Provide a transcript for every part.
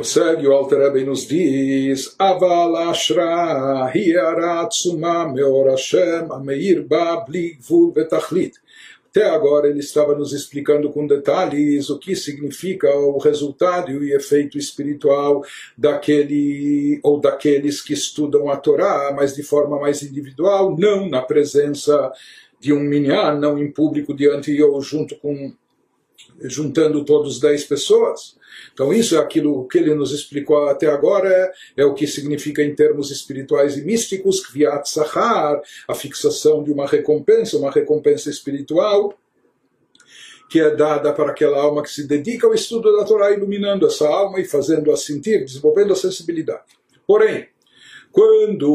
Prossegue o Alter Rebbe nos diz Aval Ashra Hiaratsuma Meor Hashem Ameir Ba Bli Gvul Betachlit até agora ele estava nos explicando com detalhes o que significa o resultado e o efeito espiritual daquele ou daqueles que estudam a Torá, mas de forma mais individual, não na presença de um minyan, não em público diante ou junto com juntando todos dez pessoas. Então, isso é aquilo que ele nos explicou até agora, é, o que significa em termos espirituais e místicos, Kviat Sahar, a fixação de uma recompensa, uma recompensa espiritual, que é dada para aquela alma que se dedica ao estudo da Torá, iluminando essa alma e fazendo-a sentir, desenvolvendo a sensibilidade. Porém, quando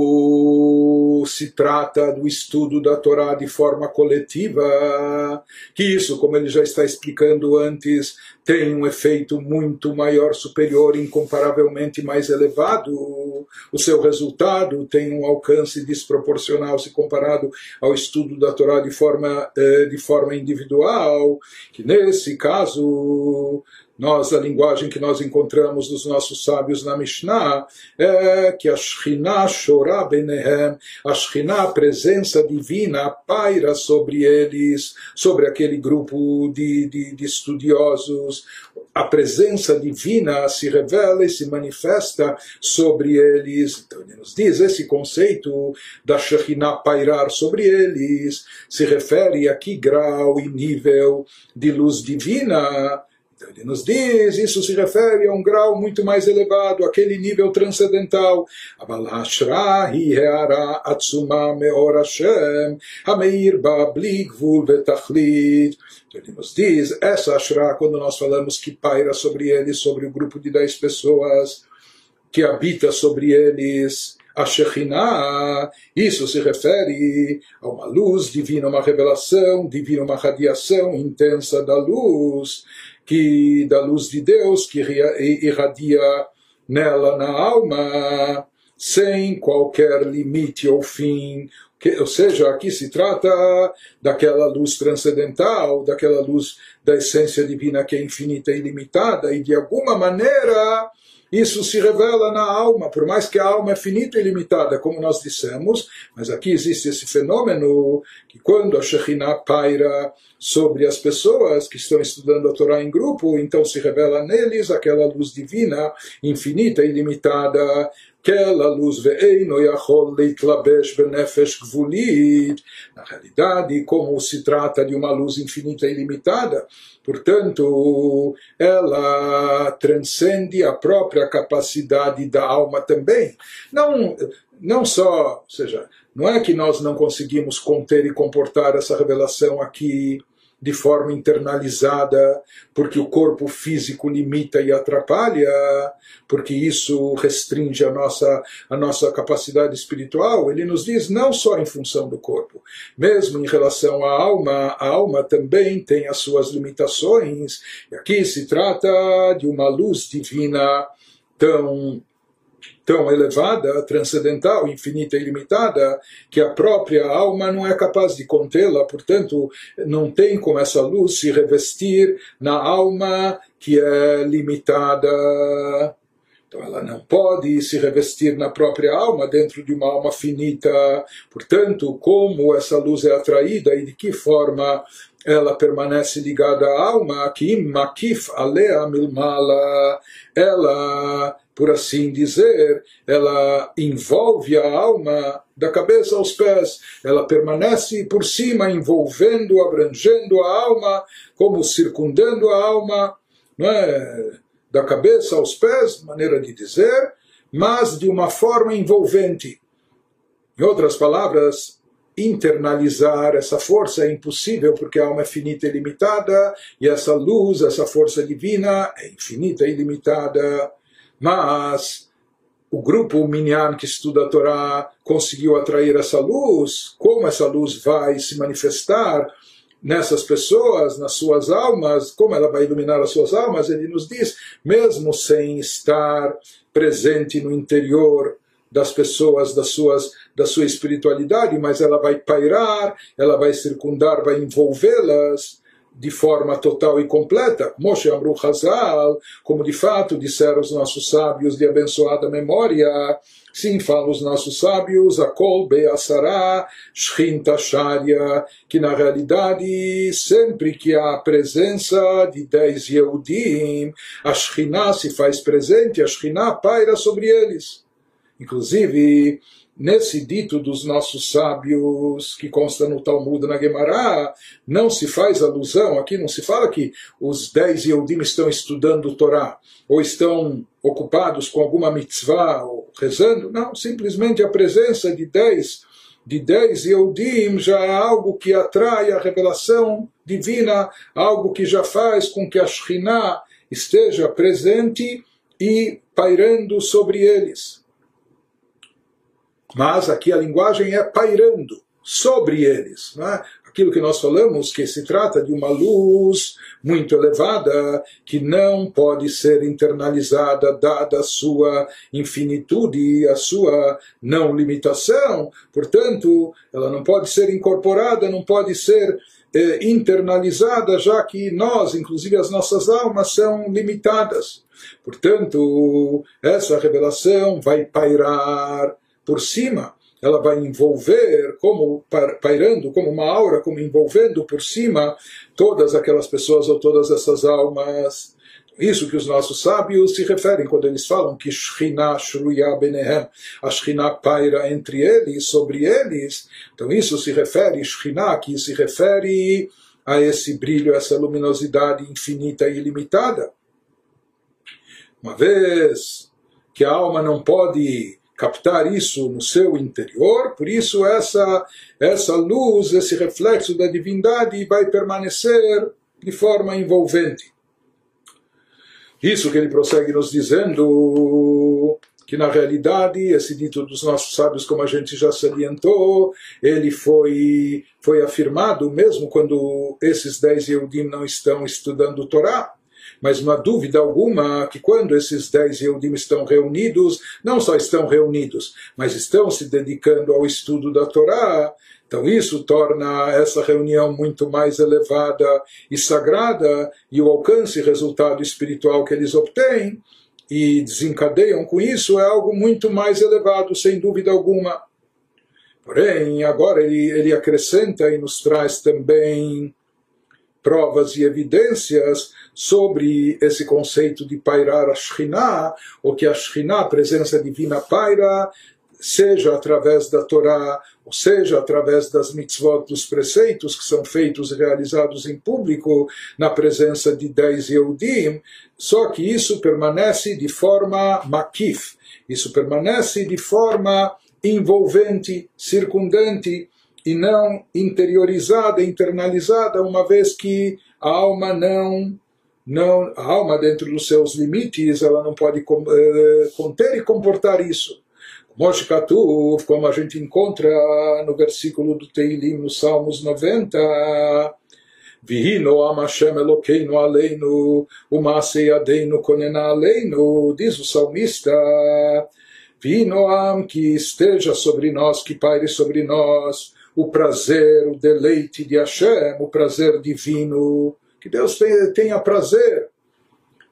se trata do estudo da Torá de forma coletiva, que isso, como ele já está explicando antes, tem um efeito muito maior, superior, incomparavelmente mais elevado. O seu resultado tem um alcance desproporcional se comparado ao estudo da Torá de forma, eh, de forma individual, que nesse caso nós, a linguagem que nós encontramos dos nossos sábios na Mishnah, é que a Shekhinah chorá benehem, a Shekhinah, a presença divina, paira sobre eles, sobre aquele grupo de, de, de estudiosos, a presença divina se revela e se manifesta sobre eles. Então ele nos diz, esse conceito da Shekhinah pairar sobre eles se refere a que grau e nível de luz divina então ele nos diz, isso se refere a um grau muito mais elevado, aquele nível transcendental. Então ele nos diz, essa Ashra, quando nós falamos que paira sobre eles, sobre o grupo de dez pessoas, que habita sobre eles, a Shekhinah, isso se refere a uma luz divina, uma revelação divina, uma radiação intensa da luz, que da luz de Deus que irradia nela na alma sem qualquer limite ou fim. Que, ou seja, aqui se trata daquela luz transcendental, daquela luz da essência divina que é infinita e ilimitada, e de alguma maneira isso se revela na alma, por mais que a alma é finita e limitada, como nós dissemos, mas aqui existe esse fenômeno que quando a Shekhinah paira sobre as pessoas que estão estudando a Torá em grupo, então se revela neles aquela luz divina, infinita e ilimitada, aquela luz ve'eino yachol leitlabesh benefesh gvulit. Na realidade, como se trata de uma luz infinita e ilimitada, portanto, ela transcende a própria capacidade da alma também. Não, não só, ou seja, não é que nós não conseguimos conter e comportar essa revelação aqui de forma internalizada, porque o corpo físico limita e atrapalha, porque isso restringe a nossa, a nossa capacidade espiritual. Ele nos diz não só em função do corpo, mesmo em relação à alma, a alma também tem as suas limitações. E aqui se trata de uma luz divina tão tão elevada, transcendental, infinita e ilimitada, que a própria alma não é capaz de contê-la, portanto, não tem como essa luz se revestir na alma que é limitada. Então ela não pode se revestir na própria alma dentro de uma alma finita. Portanto, como essa luz é atraída e de que forma ela permanece ligada à alma, que makif alea milmala, ela por assim dizer, ela envolve a alma da cabeça aos pés, ela permanece por cima, envolvendo, abrangendo a alma, como circundando a alma, não é? da cabeça aos pés, maneira de dizer, mas de uma forma envolvente. Em outras palavras, internalizar essa força é impossível porque a alma é finita e limitada e essa luz, essa força divina é infinita e limitada mas o grupo Minyan que estuda a Torá conseguiu atrair essa luz, como essa luz vai se manifestar nessas pessoas, nas suas almas, como ela vai iluminar as suas almas, ele nos diz, mesmo sem estar presente no interior das pessoas, das suas, da sua espiritualidade, mas ela vai pairar, ela vai circundar, vai envolvê-las de forma total e completa. Moshe Amru Hazal, como de fato disseram os nossos sábios de abençoada memória, sim, falam os nossos sábios, Akol Be'asara Shrinta Sharia, que na realidade, sempre que há presença de dez Yehudim, a Shrinah se faz presente, a Shrinah paira sobre eles. Inclusive, nesse dito dos nossos sábios, que consta no Talmud na Gemara, não se faz alusão, aqui não se fala que os dez Yehudim estão estudando o Torá, ou estão ocupados com alguma mitzvah, ou rezando, não, simplesmente a presença de dez de dez Yehudim já é algo que atrai a revelação divina, algo que já faz com que a Shekhinah esteja presente e pairando sobre eles. Mas aqui a linguagem é pairando sobre eles. Né? Aquilo que nós falamos, que se trata de uma luz muito elevada, que não pode ser internalizada, dada a sua infinitude, a sua não limitação. Portanto, ela não pode ser incorporada, não pode ser eh, internalizada, já que nós, inclusive as nossas almas, são limitadas. Portanto, essa revelação vai pairar por cima, ela vai envolver, como pairando, como uma aura, como envolvendo por cima todas aquelas pessoas ou todas essas almas. Isso que os nossos sábios se referem quando eles falam que Shekhinah Shruya Benehem, a Shekhinah paira entre eles, sobre eles. Então isso se refere, Shekhinah, que se refere a esse brilho, essa luminosidade infinita e ilimitada. Uma vez que a alma não pode captar isso no seu interior, por isso essa, essa luz, esse reflexo da divindade vai permanecer de forma envolvente. Isso que ele prossegue nos dizendo que na realidade esse dito dos nossos sábios, como a gente já salientou, ele foi, foi afirmado mesmo quando esses dez Yehudim não estão estudando Torá mas não há dúvida alguma que quando esses dez Yehudim estão reunidos, não só estão reunidos, mas estão se dedicando ao estudo da Torá, então isso torna essa reunião muito mais elevada e sagrada e o alcance e resultado espiritual que eles obtêm e desencadeiam com isso é algo muito mais elevado, sem dúvida alguma. Porém, agora ele, ele acrescenta e nos traz também provas e evidências sobre esse conceito de pairar a Shekhinah, ou que a Shekhinah, a presença divina, paira, seja através da Torá, ou seja através das mitzvot, dos preceitos que são feitos e realizados em público, na presença de dez Yehudim, só que isso permanece de forma makif, isso permanece de forma envolvente, circundante, e não interiorizada, internalizada, uma vez que a alma não não a alma dentro dos seus limites ela não pode eh, conter e comportar isso. Moshe como a gente encontra no versículo do Teilim, nos Salmos 90, Vihino am Hashem Elokeinu aleinu, umase yadeinu konena aleinu, diz o salmista, Vihino am, que esteja sobre nós, que paire sobre nós, o prazer, o deleite de Hashem, o prazer divino, que Deus tenha prazer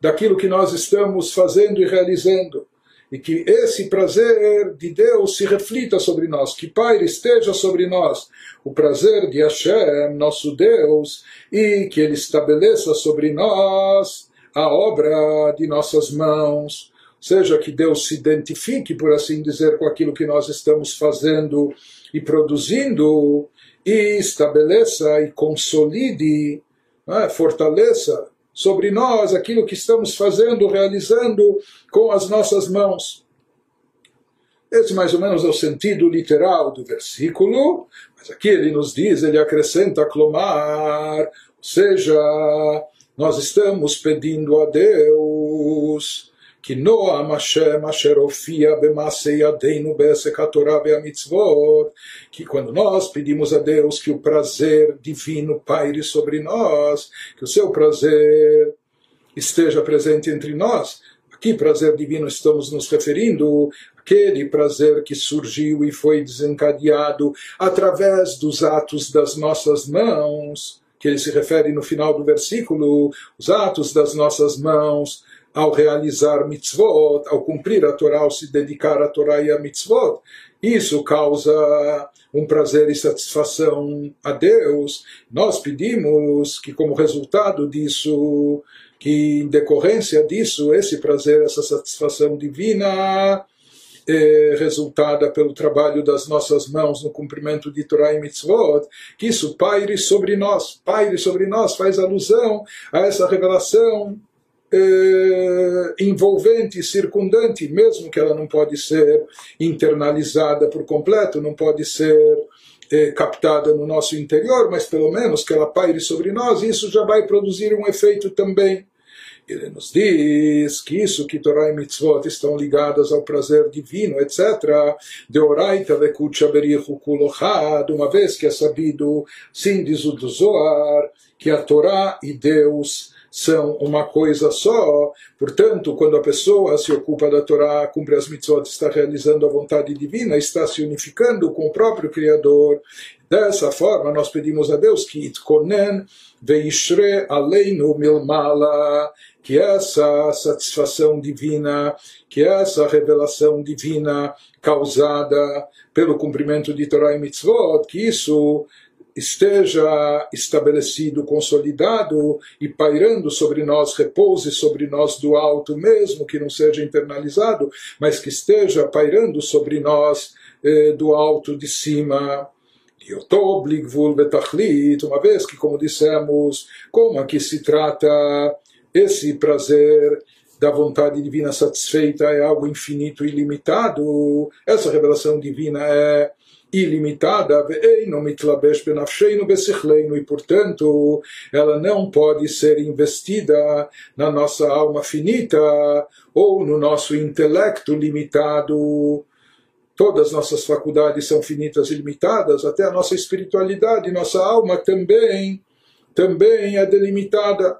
daquilo que nós estamos fazendo e realizando. E que esse prazer de Deus se reflita sobre nós, que Pai esteja sobre nós, o prazer de Hashem, nosso Deus, e que Ele estabeleça sobre nós a obra de nossas mãos, seja que Deus se identifique, por assim dizer, com aquilo que nós estamos fazendo e produzindo e estabeleça e consolide, é? fortaleça sobre nós aquilo que estamos fazendo, realizando com as nossas mãos. Esse mais ou menos é o sentido literal do versículo, mas aqui ele nos diz, ele acrescenta clomar, ou seja, nós estamos pedindo a Deus כי נועם השם אשר הופיע במעשה ידינו בעסק התורה והמצוות, que quando nós pedimos a Deus que o prazer divino paire sobre nós, que o seu prazer esteja presente entre nós, aqui prazer divino estamos nos referindo aquele prazer que surgiu e foi desencadeado através dos atos das nossas mãos, que ele se refere no final do versículo, os atos das nossas mãos, ao realizar mitzvot, ao cumprir a Torá, ao se dedicar à Torá e a mitzvot, isso causa um prazer e satisfação a Deus. Nós pedimos que, como resultado disso, que em decorrência disso, esse prazer, essa satisfação divina, é resultada pelo trabalho das nossas mãos no cumprimento de Torah e Mitzvot, que isso paire sobre nós, paire sobre nós, faz alusão a essa revelação eh, envolvente, circundante, mesmo que ela não pode ser internalizada por completo, não pode ser eh, captada no nosso interior, mas pelo menos que ela paire sobre nós, isso já vai produzir um efeito também. Ele nos diz que isso, que Torah e Mitzvot estão ligadas ao prazer divino, etc. De oraita vekucha berichu kulochad, uma vez que é sabido, sim, diz o do Zohar, que a Torá e Deus são uma coisa só. Portanto, quando a pessoa se ocupa da Torá, cumpre as mitzvot, está realizando a vontade divina, está se unificando com o próprio Criador. Dessa forma, nós pedimos a Deus que itkonen veishre aleinu milmala, que essa satisfação divina, que essa revelação divina causada pelo cumprimento de Torá e mitzvot, que isso esteja estabelecido, consolidado e pairando sobre nós, repouse sobre nós do alto, mesmo que não seja internalizado, mas que esteja pairando sobre nós eh, do alto de cima. Uma vez que, como dissemos, como aqui se trata esse prazer da vontade divina satisfeita é algo infinito e limitado, essa revelação divina é ilimitada, e portanto ela não pode ser investida na nossa alma finita ou no nosso intelecto limitado. Todas as nossas faculdades são finitas e limitadas, até a nossa espiritualidade, nossa alma também, também é delimitada.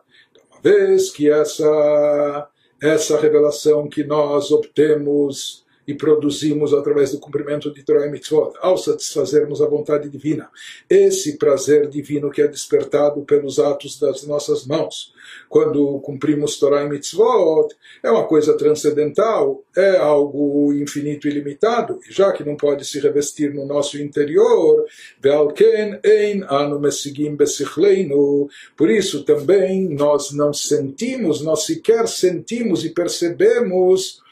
Uma vez que essa, essa revelação que nós obtemos e produzimos através do cumprimento de Torah e Mitzvot, ao satisfazermos a vontade divina. Esse prazer divino que é despertado pelos atos das nossas mãos, quando cumprimos Torah e Mitzvot, é uma coisa transcendental, é algo infinito e limitado, já que não pode se revestir no nosso interior, por isso também nós não sentimos, nós sequer sentimos e percebemos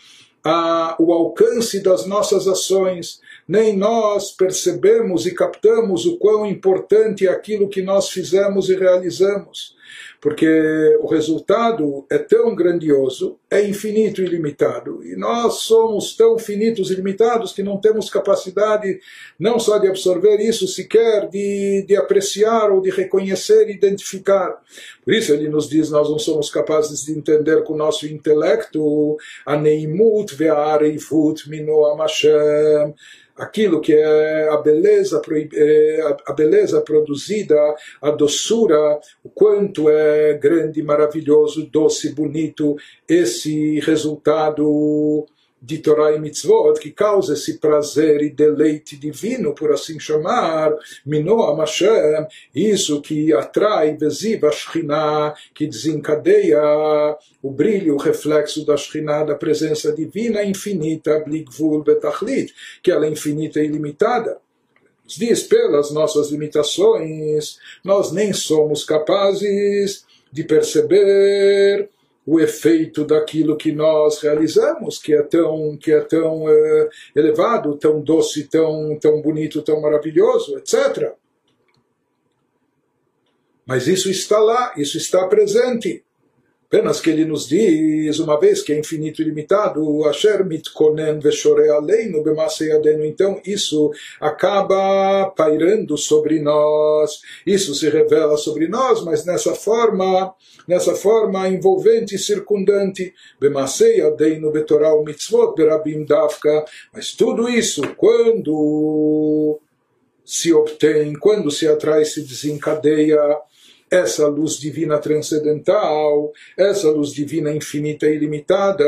a, o alcance das nossas ações, nem nós percebemos e captamos o quão importante é aquilo que nós fizemos e realizamos porque o resultado é tão grandioso, é infinito e limitado, e nós somos tão finitos e limitados que não temos capacidade não só de absorver isso, sequer de, de apreciar ou de reconhecer e identificar. Por isso ele nos diz, nós não somos capazes de entender com o nosso intelecto a neimut ve'areifut mino amashem, aquilo que é a beleza, é, a beleza produzida, a doçura, o quanto é grande, maravilhoso, doce, bonito esse resultado de Torah e Mitzvot, que causa esse prazer e deleite divino, por assim chamar, Minoa Mashem, isso que atrai, Veziva Shekhinah, que desencadeia o brilho, o reflexo da Shekhinah, da presença divina infinita, Bligvul Betachlit, que ela é infinita e ilimitada. Diz, pelas nossas limitações, nós nem somos capazes de perceber o efeito daquilo que nós realizamos, que é tão, que é tão é, elevado, tão doce, tão, tão bonito, tão maravilhoso, etc. Mas isso está lá, isso está presente. Apenas que ele nos diz, uma vez que é infinito e limitado, Asher mitkonen veshore aleinu b'maseyadenu. Então isso acaba pairando sobre nós, isso se revela sobre nós, mas nessa forma, nessa forma envolvente e circundante, b'maseyadenu betoral mitzvot berabim dafka. Mas tudo isso, quando se obtém, quando se atrai, se desencadeia essa luz divina transcendental, essa luz divina infinita e ilimitada,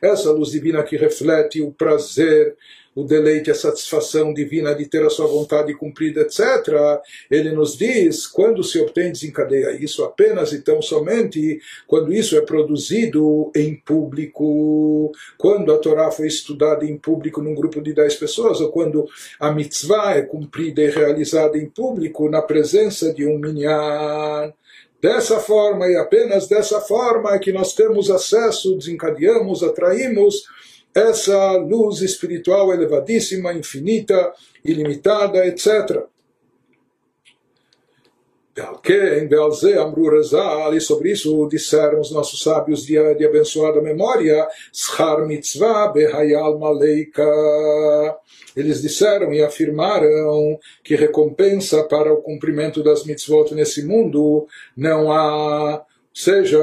essa luz divina que reflete o prazer, o deleite, a satisfação divina de ter a sua vontade cumprida, etc., ele nos diz quando se obtém desencadeia isso apenas e tão somente quando isso é produzido em público, quando a Torá foi estudada em público num grupo de dez pessoas, ou quando a mitzvah é cumprida e realizada em público na presença de um minyan. Dessa forma e apenas dessa forma é que nós temos acesso, desencadeamos, atraímos essa luz espiritual elevadíssima, infinita, ilimitada, etc. E sobre isso disseram os nossos sábios de, de abençoada memória, Schar mitzvah behayal maleika. Eles disseram e afirmaram que recompensa para o cumprimento das mitzvot nesse mundo não há seja,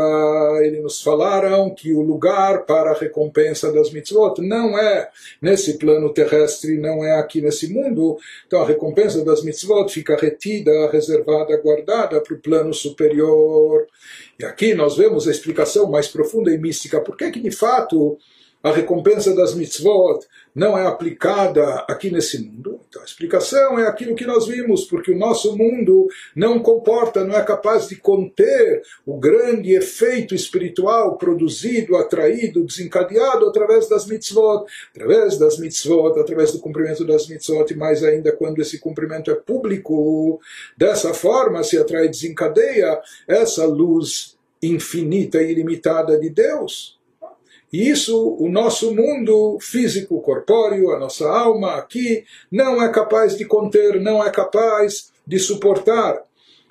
eles nos falaram que o lugar para a recompensa das mitzvot não é nesse plano terrestre, não é aqui nesse mundo. Então a recompensa das mitzvot fica retida, reservada, guardada para o plano superior. E aqui nós vemos a explicação mais profunda e mística. Por que que de fato a recompensa das mitzvot não é aplicada aqui nesse mundo? Então a explicação é aquilo que nós vimos, porque o nosso mundo não comporta, não é capaz de conter o grande efeito espiritual produzido, atraído, desencadeado através das mitzvot, através das mitzvot, através do cumprimento das mitzvot, e mais ainda quando esse cumprimento é público. Dessa forma se atrai e desencadeia essa luz infinita e ilimitada de Deus. E isso, o nosso mundo físico, corpóreo, a nossa alma aqui, não é capaz de conter, não é capaz de suportar.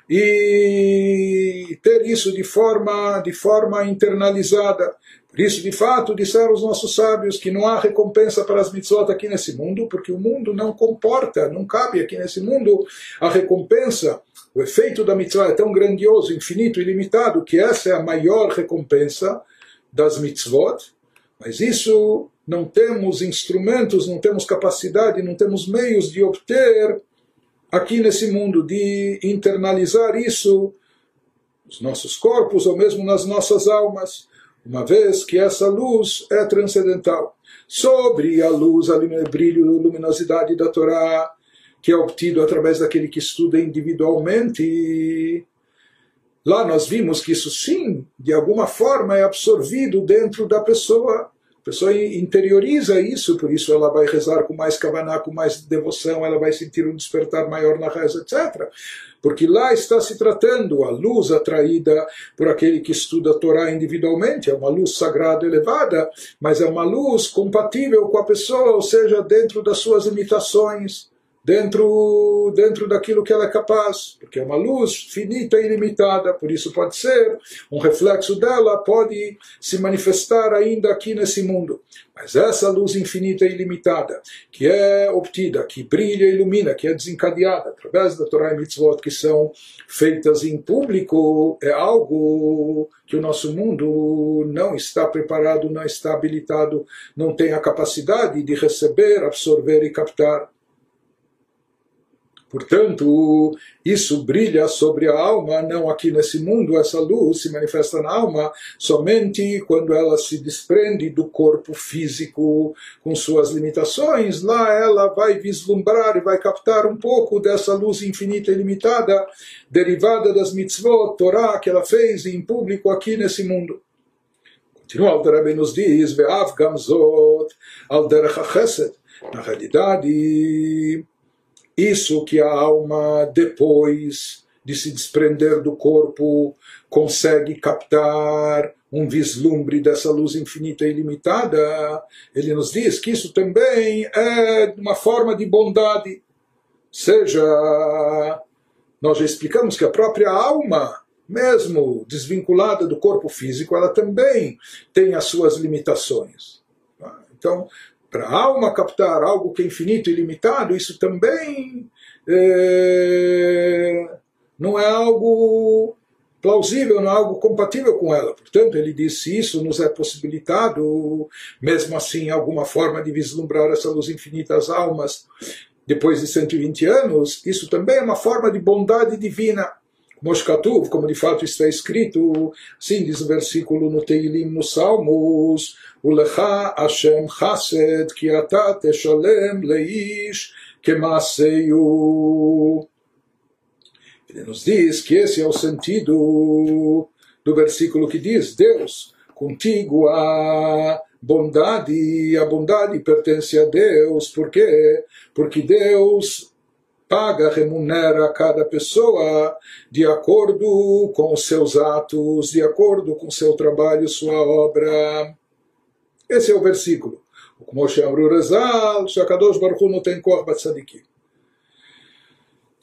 E ter isso de forma, de forma internalizada. Por isso, de fato, disseram os nossos sábios que não há recompensa para as mitzvot aqui nesse mundo, porque o mundo não comporta, não cabe aqui nesse mundo a recompensa. O efeito da mitzvah é tão grandioso, infinito, ilimitado, que essa é a maior recompensa das mitzvot, mas isso não temos instrumentos, não temos capacidade, não temos meios de obter aqui nesse mundo, de internalizar isso nos nossos corpos ou mesmo nas nossas almas, uma vez que essa luz é transcendental. Sobre a luz, a brilho, a luminosidade da Torá, que é obtido através daquele que estuda individualmente, Lá nós vimos que isso sim, de alguma forma, é absorvido dentro da pessoa. A pessoa interioriza isso, por isso ela vai rezar com mais kavaná, com mais devoção, ela vai sentir um despertar maior na reza, etc. Porque lá está se tratando a luz atraída por aquele que estuda a Torá individualmente, é uma luz sagrada elevada, mas é uma luz compatível com a pessoa, ou seja, dentro das suas limitações dentro, dentro daquilo que ela é capaz, porque é uma luz finita e ilimitada, por isso pode ser, um reflexo dela pode se manifestar ainda aqui nesse mundo. Mas essa luz infinita e ilimitada, que é obtida, que brilha e ilumina, que é desencadeada através da Torá e Mitzvot, que são feitas em público, é algo que o nosso mundo não está preparado, não está habilitado, não tem a capacidade de receber, absorver e captar. Portanto, isso brilha sobre a alma, não aqui nesse mundo, essa luz se manifesta na alma somente quando ela se desprende do corpo físico com suas limitações. Lá ela vai vislumbrar e vai captar um pouco dessa luz infinita e limitada, derivada das mitzvot, Torá, que ela fez em público aqui nesse mundo. Continua, Rebbe nos diz, gamzot Na realidade, isso que a alma, depois de se desprender do corpo, consegue captar um vislumbre dessa luz infinita e ilimitada, ele nos diz que isso também é uma forma de bondade. Seja, nós já explicamos que a própria alma, mesmo desvinculada do corpo físico, ela também tem as suas limitações. Então, para a alma captar algo que é infinito e ilimitado, isso também é, não é algo plausível, não é algo compatível com ela. Portanto, ele disse isso nos é possibilitado, mesmo assim, alguma forma de vislumbrar essa luz infinita às almas depois de 120 anos, isso também é uma forma de bondade divina Moshkatuv, como de fato está escrito, assim diz o versículo no Teilim, nos Salmos, Ulecha Hashem Chased, ki ata teshalem leish kemaseyu. Ele nos diz que esse é o sentido do versículo que diz, Deus, contigo a bondade, a bondade pertence a Deus, por quê? Porque Deus paga, remunera cada pessoa de acordo com os seus atos, de acordo com seu trabalho, sua obra. Esse é o versículo. Como Amru Rezal, Shakadosh Baruch não tem cor batzadikim.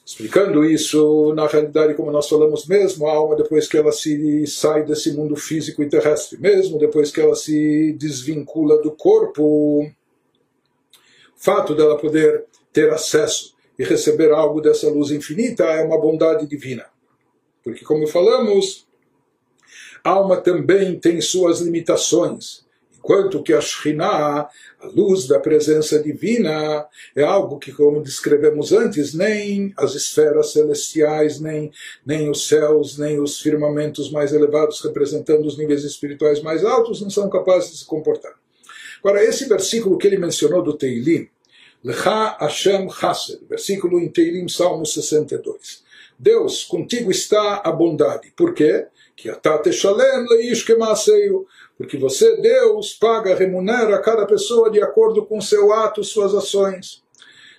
Explicando isso, na realidade, como nós falamos mesmo, a alma, depois que ela se sai desse mundo físico e terrestre, mesmo depois que ela se desvincula do corpo, o fato dela poder ter acesso e receber algo dessa luz infinita é uma bondade divina. Porque, como falamos, a alma também tem suas limitações. Enquanto que a Shekhinah, a luz da presença divina, é algo que, como descrevemos antes, nem as esferas celestiais, nem, nem os céus, nem os firmamentos mais elevados, representando os níveis espirituais mais altos, não são capazes de se comportar. Agora, esse versículo que ele mencionou do Teilim, Lecha Hashem Chased, versículo Teilim, Salmo 62. Deus, contigo está a bondade. Por quê? Que atate shalem leish kemaseio porque você, Deus, paga, remunera cada pessoa de acordo com seu ato, suas ações.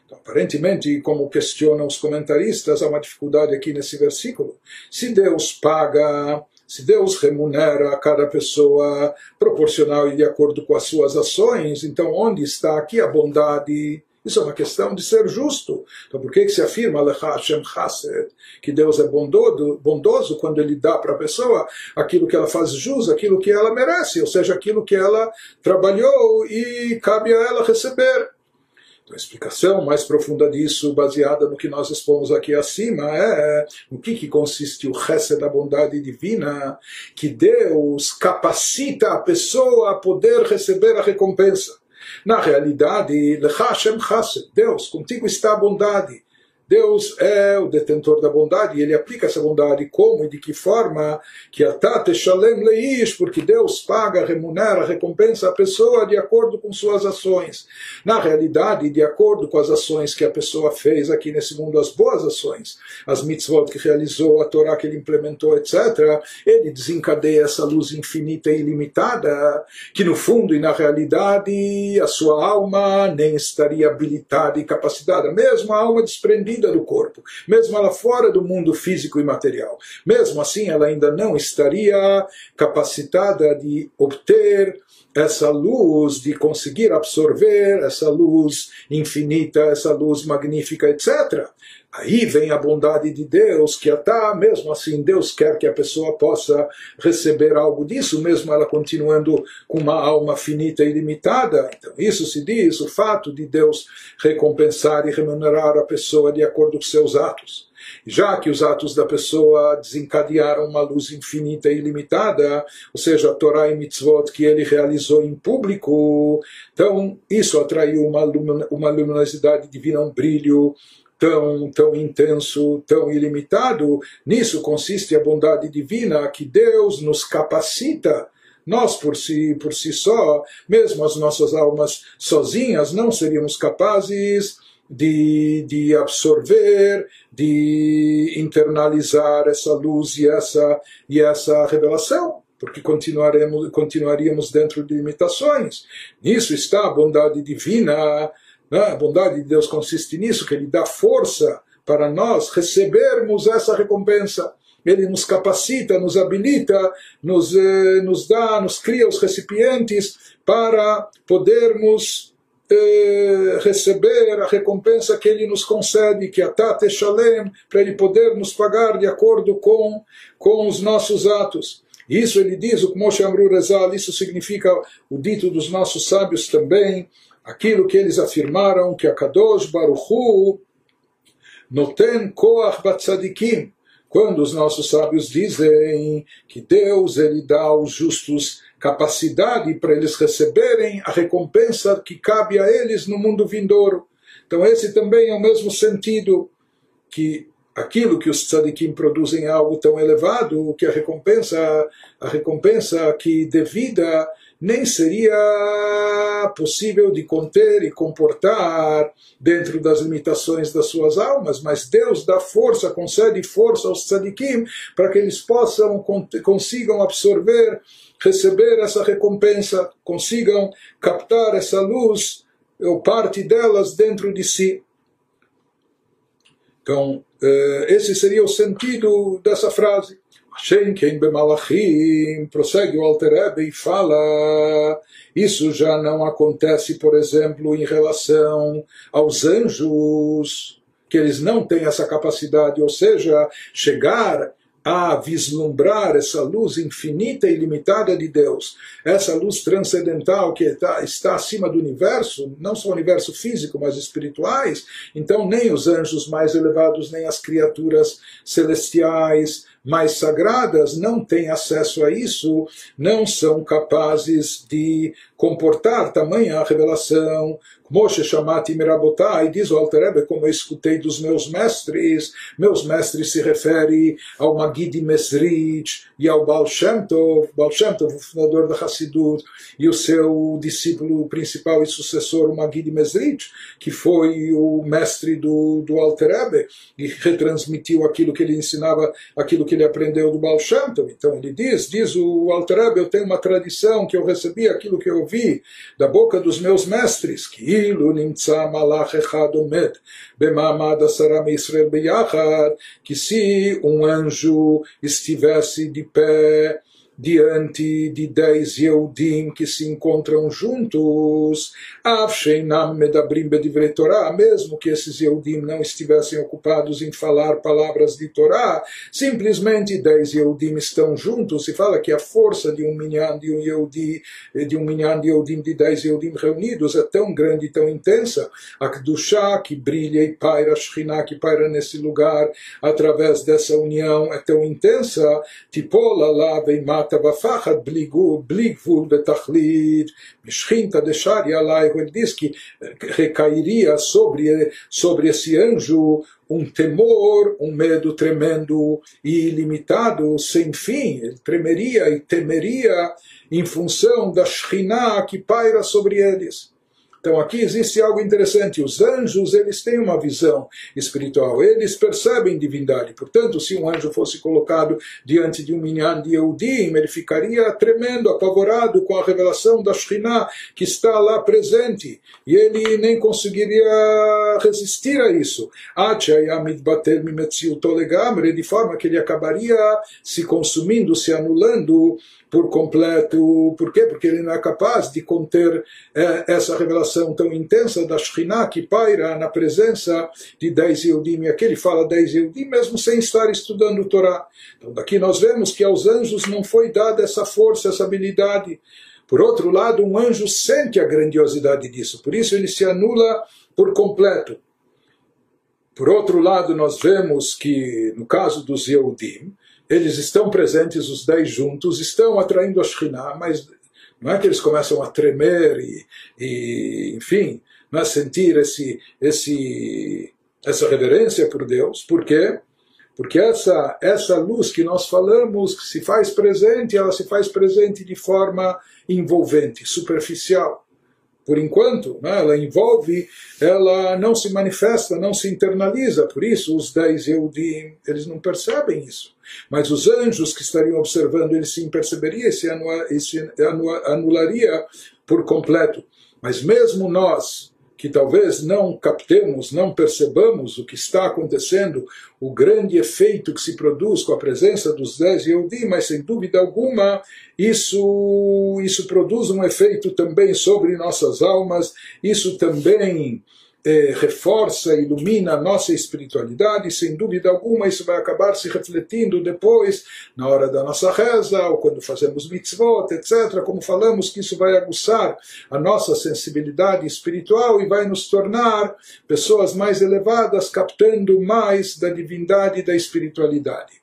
Então, aparentemente, como questionam os comentaristas, há uma dificuldade aqui nesse versículo. Se Deus paga, se Deus remunera cada pessoa proporcional e de acordo com as suas ações, então onde está aqui a bondade? Isso é uma questão de ser justo. Então, por que, que se afirma Hashem Chased, que Deus é bondoso, bondoso quando Ele dá para a pessoa aquilo que ela faz jus, aquilo que ela merece, ou seja, aquilo que ela trabalhou e cabe a ela receber? Então, a explicação mais profunda disso, baseada no que nós expomos aqui acima, é no que, que consiste o resto da bondade divina, que Deus capacita a pessoa a poder receber a recompensa. Na realidade, Chassid, Deus, contigo está a bondade. Deus é o detentor da bondade e ele aplica essa bondade como e de que forma que atate shalem leish, porque Deus paga, remunera, recompensa a pessoa de acordo com suas ações. Na realidade, de acordo com as ações que a pessoa fez aqui nesse mundo, as boas ações, as mitzvot que realizou, a Torá que ele implementou, etc., ele desencadeia essa luz infinita e ilimitada, que no fundo e na realidade a sua alma nem estaria habilitada e capacitada, mesmo a alma desprendida do corpo, mesmo ela fora do mundo físico e material. Mesmo assim, ela ainda não estaria capacitada de obter essa luz, de conseguir absorver essa luz infinita, essa luz magnífica, etc. Aí vem a bondade de Deus, que até mesmo assim Deus quer que a pessoa possa receber algo disso, mesmo ela continuando com uma alma finita e limitada. Então, isso se diz o fato de Deus recompensar e remunerar a pessoa de acordo com seus atos. Já que os atos da pessoa desencadearam uma luz infinita e ilimitada, ou seja, a Torá e Mitzvot que ele realizou em público, então isso atraiu uma, uma luminosidade divina, um brilho tão, tão intenso, tão ilimitado, nisso consiste a bondade divina que Deus nos capacita. Nós, por si, por si só, mesmo as nossas almas sozinhas, não seríamos capazes de, de absorver, de internalizar essa luz e essa, e essa revelação porque continuaremos, continuaríamos dentro de limitações. Nisso está a bondade divina né? A bondade de Deus consiste nisso, que Ele dá força para nós recebermos essa recompensa. Ele nos capacita, nos habilita, nos, eh, nos dá, nos cria os recipientes para podermos eh, receber a recompensa que Ele nos concede, que é Tate Shalem, para Ele poder nos pagar de acordo com, com os nossos atos. Isso ele diz, o Moshe Amru Rezal, isso significa o dito dos nossos sábios também, aquilo que eles afirmaram que a Kadosh Baruchu noten koach batzadikim, quando os nossos sábios dizem que Deus ele dá aos justos capacidade para eles receberem a recompensa que cabe a eles no mundo vindouro. Então esse também é o mesmo sentido que aquilo que os tzadikim produzem é algo tão elevado que a recompensa, a recompensa que devida nem seria possível de conter e comportar dentro das limitações das suas almas, mas Deus dá força, concede força aos tzadikim para que eles possam, consigam absorver, receber essa recompensa, consigam captar essa luz ou parte delas dentro de si. Então, eh, esse seria o sentido dessa frase. Hashem quem bemalachim, prossegue o Alter e fala, isso já não acontece, por exemplo, em relação aos anjos, que eles não têm essa capacidade, ou seja, chegar a vislumbrar essa luz infinita e ilimitada de Deus, essa luz transcendental que está, está acima do universo, não só o universo físico, mas espirituais, então nem os anjos mais elevados, nem as criaturas celestiais, mais sagradas não têm acesso a isso, não são capazes de comportar tamanha revelação, Moshe Shamati Mirabotai, diz o Alterebe, como eu escutei dos meus mestres, meus mestres se refere ao Magid Mesrich e ao Baal Shem Tov, Baal Shem Tov, o fundador da Hassidut, e o seu discípulo principal e sucessor, o Magid Mesrich, que foi o mestre do, do Alterebe, e retransmitiu aquilo que ele ensinava, aquilo que ele aprendeu do Baal Shem Tov. Então ele diz, diz o Alterebe, eu tenho uma tradição que eu recebi aquilo que eu ouvi da boca dos meus mestres, que כאילו נמצא מלאך אחד עומד במעמד עשרה מישראל ביחד, כי se um anjo estivesse de pé diante de dez Yehudim que se encontram juntos, mesmo que esses Yehudim não estivessem ocupados em falar palavras de Torá, simplesmente dez Yehudim estão juntos, se fala que a força de um minyan de um Yehudi, de um minyan de Yehudim, de dez Yehudim reunidos é tão grande e tão intensa, a Kedushá que brilha e paira, a Shekhinah que paira nesse lugar, através dessa união é tão intensa, tipola lá vem mata בפחד בלי, בלי גבול בתכלית, משכינתא דשארי עלייך, ele diz que recairia sobre, sobre esse anjo um temor, um medo tremendo e ilimitado, sem fim. Ele tremeria e temeria em função da Shekhinah que paira sobre eles. Então aqui existe algo interessante. Os anjos, eles têm uma visão espiritual. Eles percebem divindade. Portanto, se um anjo fosse colocado diante de um minyan de Eudim, ele ficaria tremendo, apavorado com a revelação da Shekhinah que está lá presente. E ele nem conseguiria resistir a isso. De forma que ele acabaria se consumindo, se anulando por completo. Por quê? Porque ele não é capaz de conter é, essa revelação tão intensa da Shekhinah que paira na presença de dez Yehudim. E aqui ele fala dez Yehudim mesmo sem estar estudando o Torá. Então daqui nós vemos que aos anjos não foi dada essa força, essa habilidade. Por outro lado, um anjo sente a grandiosidade disso, por isso ele se anula por completo. Por outro lado, nós vemos que, no caso dos Yehudim, eles estão presentes, os dez juntos, estão atraindo a Shekhinah, mas não é que eles começam a tremer e, e enfim, não é sentir esse, esse, essa reverência por Deus. Por quê? Porque essa, essa luz que nós falamos, que se faz presente, ela se faz presente de forma envolvente, superficial por enquanto, né, ela envolve, ela não se manifesta, não se internaliza. Por isso, os dez Yehudim, eles não percebem isso. Mas os anjos que estariam observando, eles sim perceberiam e se, anularia por completo. Mas mesmo nós, que talvez não captemos, não percebamos o que está acontecendo, o grande efeito que se produz com a presença dos dez Yehudi, mas sem dúvida alguma isso, isso produz um efeito também sobre nossas almas, isso também eh, reforça, ilumina a nossa espiritualidade, sem dúvida alguma isso vai acabar se refletindo depois, na hora da nossa reza, ou quando fazemos mitzvot, etc. Como falamos, que isso vai aguçar a nossa sensibilidade espiritual e vai nos tornar pessoas mais elevadas, captando mais da divindade e da espiritualidade.